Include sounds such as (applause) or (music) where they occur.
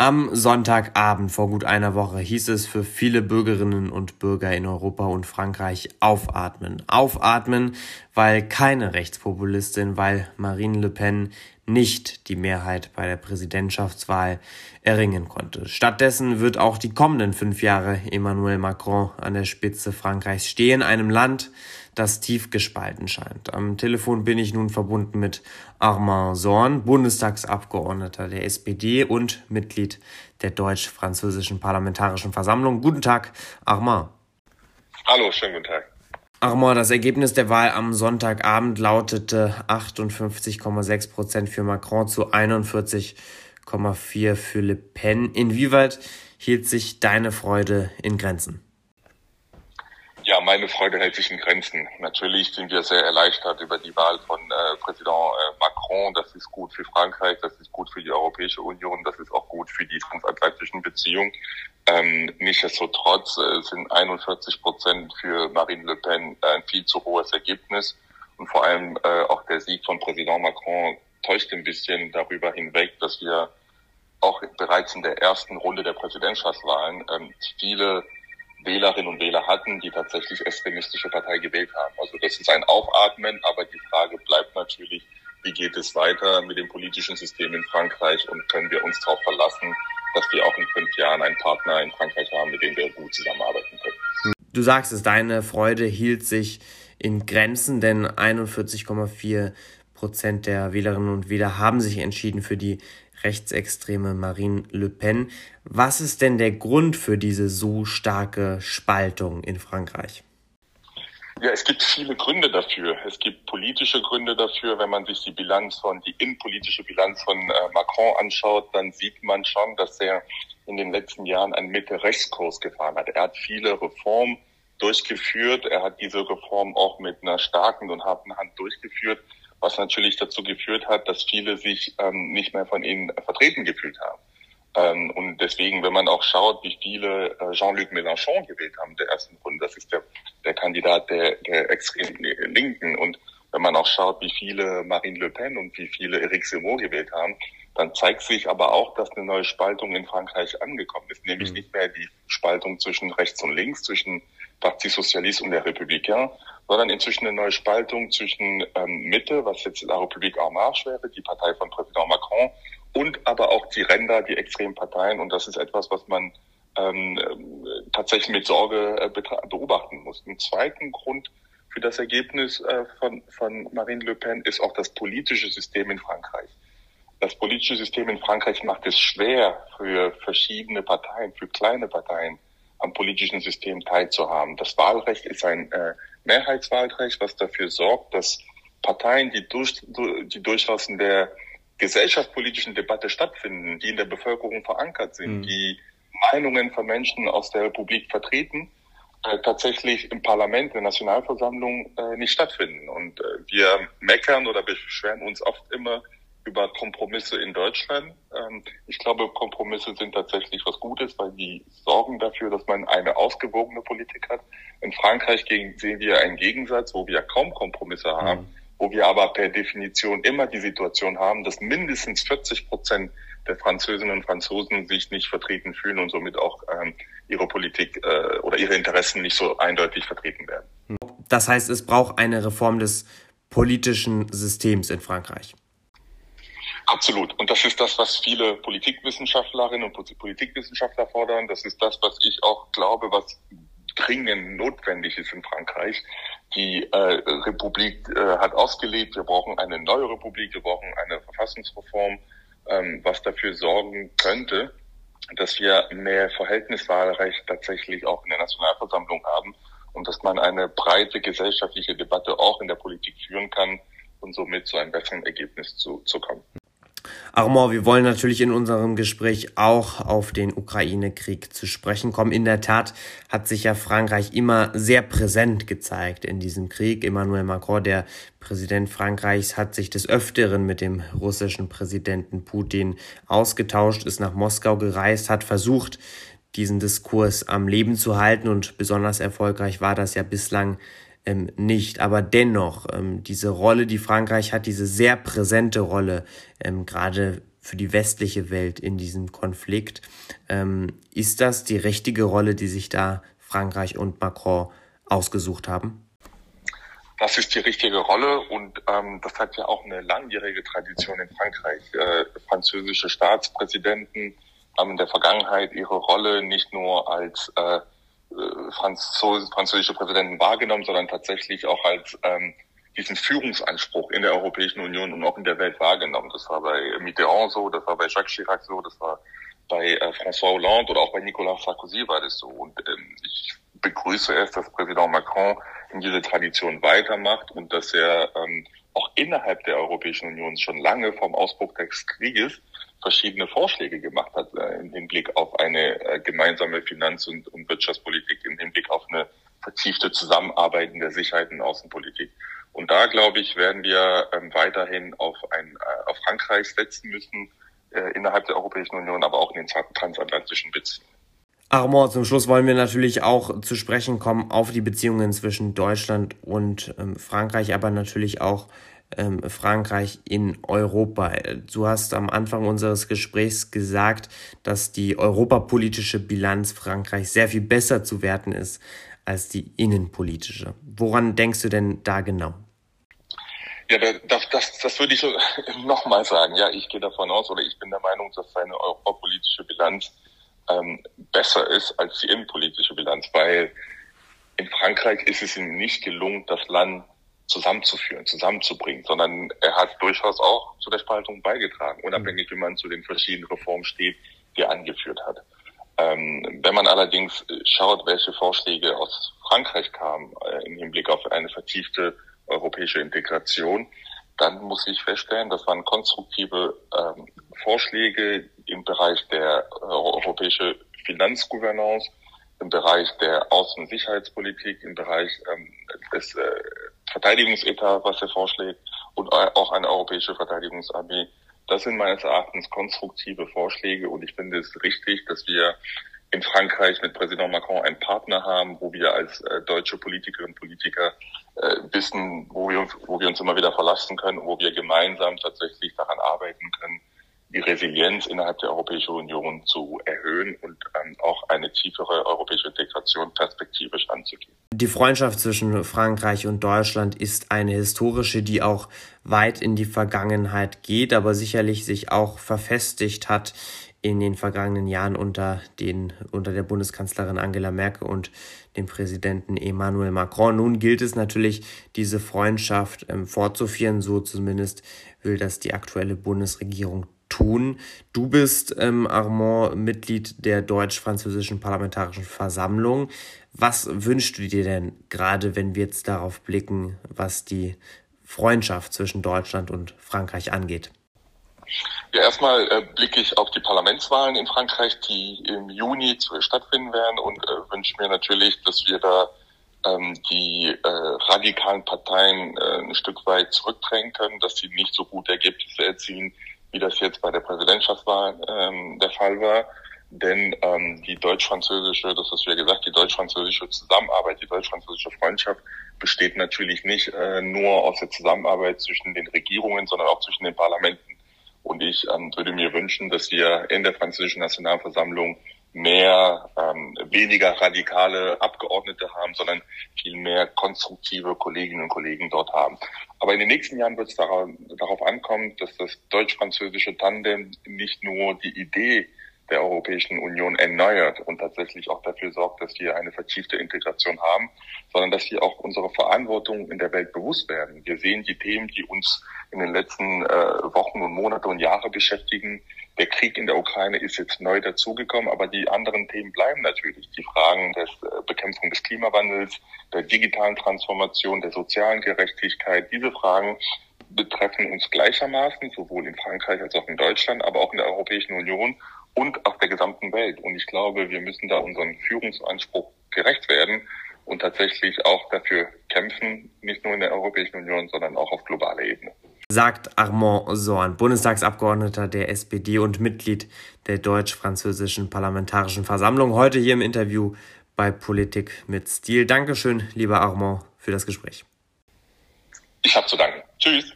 Am Sonntagabend vor gut einer Woche hieß es für viele Bürgerinnen und Bürger in Europa und Frankreich aufatmen. Aufatmen, weil keine Rechtspopulistin, weil Marine Le Pen nicht die Mehrheit bei der Präsidentschaftswahl erringen konnte. Stattdessen wird auch die kommenden fünf Jahre Emmanuel Macron an der Spitze Frankreichs stehen, einem Land, das tief gespalten scheint. Am Telefon bin ich nun verbunden mit Armand Sorn, Bundestagsabgeordneter der SPD und Mitglied der deutsch-französischen Parlamentarischen Versammlung. Guten Tag, Armand. Hallo, schönen guten Tag. Armand, das Ergebnis der Wahl am Sonntagabend lautete 58,6 Prozent für Macron zu 41,4 für Le Pen. Inwieweit hielt sich deine Freude in Grenzen? Ja, meine Freude hält sich in Grenzen. Natürlich sind wir sehr erleichtert über die Wahl von äh, Präsident äh, Macron. Das ist gut für Frankreich, das ist gut für die Europäische Union, das ist auch gut für die transatlantischen Beziehungen. Ähm, nichtsdestotrotz äh, sind 41 Prozent für Marine Le Pen ein viel zu hohes Ergebnis. Und vor allem äh, auch der Sieg von Präsident Macron täuscht ein bisschen darüber hinweg, dass wir auch bereits in der ersten Runde der Präsidentschaftswahlen ähm, viele Wählerinnen und Wähler hatten, die tatsächlich extremistische Partei gewählt haben. Also das ist ein Aufatmen, aber die Frage bleibt natürlich, wie geht es weiter mit dem politischen System in Frankreich und können wir uns darauf verlassen, dass wir auch in fünf Jahren einen Partner in Frankreich haben, mit dem wir gut zusammenarbeiten können. Du sagst es, deine Freude hielt sich in Grenzen, denn 41,4 Prozent der Wählerinnen und Wähler haben sich entschieden für die rechtsextreme Marine Le Pen. Was ist denn der Grund für diese so starke Spaltung in Frankreich? Ja, es gibt viele Gründe dafür. Es gibt politische Gründe dafür. Wenn man sich die Bilanz von, die innenpolitische Bilanz von äh, Macron anschaut, dann sieht man schon, dass er in den letzten Jahren einen Mitte-Rechts-Kurs gefahren hat. Er hat viele Reformen durchgeführt. Er hat diese Reform auch mit einer starken und harten Hand durchgeführt was natürlich dazu geführt hat, dass viele sich ähm, nicht mehr von ihnen vertreten gefühlt haben. Ähm, und deswegen, wenn man auch schaut, wie viele äh, Jean-Luc Mélenchon gewählt haben der ersten Runde, das ist der Kandidat der, der extrem Linken. Und wenn man auch schaut, wie viele Marine Le Pen und wie viele Eric Zemmour gewählt haben, dann zeigt sich aber auch, dass eine neue Spaltung in Frankreich angekommen ist. Nämlich mhm. nicht mehr die Spaltung zwischen rechts und links, zwischen Parti Socialiste und der Républicain, sondern inzwischen eine neue Spaltung zwischen ähm, Mitte, was jetzt La République en Marche wäre, die Partei von Präsident Macron, und aber auch die Ränder, die extremen Parteien. Und das ist etwas, was man ähm, tatsächlich mit Sorge äh, beobachten muss. Ein zweiten Grund für das Ergebnis äh, von, von Marine Le Pen ist auch das politische System in Frankreich. Das politische System in Frankreich macht es schwer für verschiedene Parteien, für kleine Parteien, am politischen System teilzuhaben. Das Wahlrecht ist ein äh, Mehrheitswahlrecht, was dafür sorgt, dass Parteien, die, durch, die durchaus in der gesellschaftspolitischen Debatte stattfinden, die in der Bevölkerung verankert sind, mhm. die Meinungen von Menschen aus der Republik vertreten, äh, tatsächlich im Parlament, in der Nationalversammlung äh, nicht stattfinden. Und äh, wir meckern oder beschweren uns oft immer über Kompromisse in Deutschland. Ähm, ich glaube, Kompromisse sind tatsächlich was Gutes, weil die sorgen dafür, dass man eine ausgewogene Politik hat. In Frankreich sehen wir einen Gegensatz, wo wir kaum Kompromisse haben, mhm. Wo wir aber per Definition immer die Situation haben, dass mindestens 40 Prozent der Französinnen und Franzosen sich nicht vertreten fühlen und somit auch ähm, ihre Politik äh, oder ihre Interessen nicht so eindeutig vertreten werden. Das heißt, es braucht eine Reform des politischen Systems in Frankreich. Absolut. Und das ist das, was viele Politikwissenschaftlerinnen und Politikwissenschaftler fordern. Das ist das, was ich auch glaube, was dringend notwendig ist in Frankreich. Die äh, Republik äh, hat ausgelebt. Wir brauchen eine neue Republik. Wir brauchen eine Verfassungsreform, ähm, was dafür sorgen könnte, dass wir mehr Verhältniswahlrecht tatsächlich auch in der Nationalversammlung haben und dass man eine breite gesellschaftliche Debatte auch in der Politik führen kann und somit zu einem besseren Ergebnis zu, zu kommen. Armand, wir wollen natürlich in unserem Gespräch auch auf den Ukraine-Krieg zu sprechen kommen. In der Tat hat sich ja Frankreich immer sehr präsent gezeigt in diesem Krieg. Emmanuel Macron, der Präsident Frankreichs, hat sich des Öfteren mit dem russischen Präsidenten Putin ausgetauscht, ist nach Moskau gereist, hat versucht, diesen Diskurs am Leben zu halten und besonders erfolgreich war das ja bislang ähm, nicht. Aber dennoch, ähm, diese Rolle, die Frankreich hat, diese sehr präsente Rolle, ähm, gerade für die westliche Welt in diesem Konflikt. Ähm, ist das die richtige Rolle, die sich da Frankreich und Macron ausgesucht haben? Das ist die richtige Rolle und ähm, das hat ja auch eine langjährige Tradition in Frankreich. Äh, französische Staatspräsidenten haben in der Vergangenheit ihre Rolle nicht nur als äh, Franzos französische Präsidenten wahrgenommen, sondern tatsächlich auch als ähm, diesen Führungsanspruch in der Europäischen Union und auch in der Welt wahrgenommen. Das war bei Mitterrand so, das war bei Jacques Chirac so, das war bei äh, François Hollande oder auch bei Nicolas Sarkozy war das so. Und ähm, ich begrüße es, dass Präsident Macron in diese Tradition weitermacht und dass er ähm, auch innerhalb der Europäischen Union schon lange vom Ausbruch des Krieges verschiedene Vorschläge gemacht hat äh, im Hinblick auf eine äh, gemeinsame Finanz- und, und Wirtschaftspolitik, im Hinblick auf eine vertiefte Zusammenarbeit in der Sicherheit und Außenpolitik. Und da, glaube ich, werden wir ähm, weiterhin auf, ein, äh, auf Frankreich setzen müssen, äh, innerhalb der Europäischen Union, aber auch in den transatlantischen Beziehungen. Armor, zum Schluss wollen wir natürlich auch zu sprechen kommen auf die Beziehungen zwischen Deutschland und ähm, Frankreich, aber natürlich auch ähm, Frankreich in Europa. Du hast am Anfang unseres Gesprächs gesagt, dass die europapolitische Bilanz Frankreichs sehr viel besser zu werten ist als die innenpolitische. Woran denkst du denn da genau? Ja, das, das, das würde ich (laughs) nochmal sagen. Ja, ich gehe davon aus oder ich bin der Meinung, dass seine europapolitische Bilanz ähm, besser ist als die innenpolitische Bilanz, weil in Frankreich ist es ihm nicht gelungen, das Land zusammenzuführen, zusammenzubringen, sondern er hat durchaus auch zu der Spaltung beigetragen, unabhängig wie man zu den verschiedenen Reformen steht, die er angeführt hat. Ähm, wenn man allerdings schaut, welche Vorschläge aus Frankreich kamen äh, im Hinblick auf eine vertiefte europäische Integration, dann muss ich feststellen, das waren konstruktive ähm, Vorschläge im Bereich der äh, europäische Finanzgouvernance, im Bereich der Außen- und Sicherheitspolitik, im Bereich ähm, des äh, Verteidigungsetat, was er vorschlägt, und auch eine europäische Verteidigungsarmee. Das sind meines Erachtens konstruktive Vorschläge und ich finde es richtig, dass wir in Frankreich mit Präsident Macron einen Partner haben, wo wir als äh, deutsche Politikerinnen und Politiker äh, wissen, wo wir, uns, wo wir uns immer wieder verlassen können, wo wir gemeinsam tatsächlich daran arbeiten können, die Resilienz innerhalb der Europäischen Union zu erhöhen und eine tiefere europäische Integration perspektivisch anzugehen. Die Freundschaft zwischen Frankreich und Deutschland ist eine historische, die auch weit in die Vergangenheit geht, aber sicherlich sich auch verfestigt hat in den vergangenen Jahren unter, den, unter der Bundeskanzlerin Angela Merkel und dem Präsidenten Emmanuel Macron. Nun gilt es natürlich, diese Freundschaft ähm, fortzuführen, so zumindest will das die aktuelle Bundesregierung tun. Du bist, ähm, Armand, Mitglied der deutsch-französischen Parlamentarischen Versammlung. Was wünschst du dir denn gerade, wenn wir jetzt darauf blicken, was die Freundschaft zwischen Deutschland und Frankreich angeht? Ja, erstmal äh, blicke ich auf die Parlamentswahlen in Frankreich, die im Juni stattfinden werden und äh, wünsche mir natürlich, dass wir da ähm, die äh, radikalen Parteien äh, ein Stück weit zurückdrängen können, dass sie nicht so gute Ergebnisse erzielen, wie das jetzt bei der Präsidentschaftswahl ähm, der Fall war. Denn ähm, die deutsch-französische, das hast du ja gesagt, die deutsch-französische Zusammenarbeit, die deutsch-französische Freundschaft besteht natürlich nicht äh, nur aus der Zusammenarbeit zwischen den Regierungen, sondern auch zwischen den Parlamenten. Und ich ähm, würde mir wünschen, dass wir in der französischen Nationalversammlung mehr, ähm, weniger radikale Abgeordnete haben, sondern viel mehr konstruktive Kolleginnen und Kollegen dort haben. Aber in den nächsten Jahren wird es darauf, ankommen, dass das deutsch-französische Tandem nicht nur die Idee der Europäischen Union erneuert und tatsächlich auch dafür sorgt, dass wir eine vertiefte Integration haben, sondern dass wir auch unsere Verantwortung in der Welt bewusst werden. Wir sehen die Themen, die uns in den letzten äh, Wochen und Monate und Jahre beschäftigen. Der Krieg in der Ukraine ist jetzt neu dazugekommen, aber die anderen Themen bleiben natürlich. Die Fragen der äh, Bekämpfung des Klimawandels, der digitalen Transformation, der sozialen Gerechtigkeit, diese Fragen betreffen uns gleichermaßen, sowohl in Frankreich als auch in Deutschland, aber auch in der Europäischen Union und auf der gesamten Welt. Und ich glaube, wir müssen da unseren Führungsanspruch gerecht werden und tatsächlich auch dafür kämpfen, nicht nur in der Europäischen Union, sondern auch auf globaler Ebene. Sagt Armand Sorn, Bundestagsabgeordneter der SPD und Mitglied der deutsch-französischen Parlamentarischen Versammlung, heute hier im Interview bei Politik mit Stil. Dankeschön, lieber Armand, für das Gespräch. Ich habe zu danken. Tschüss.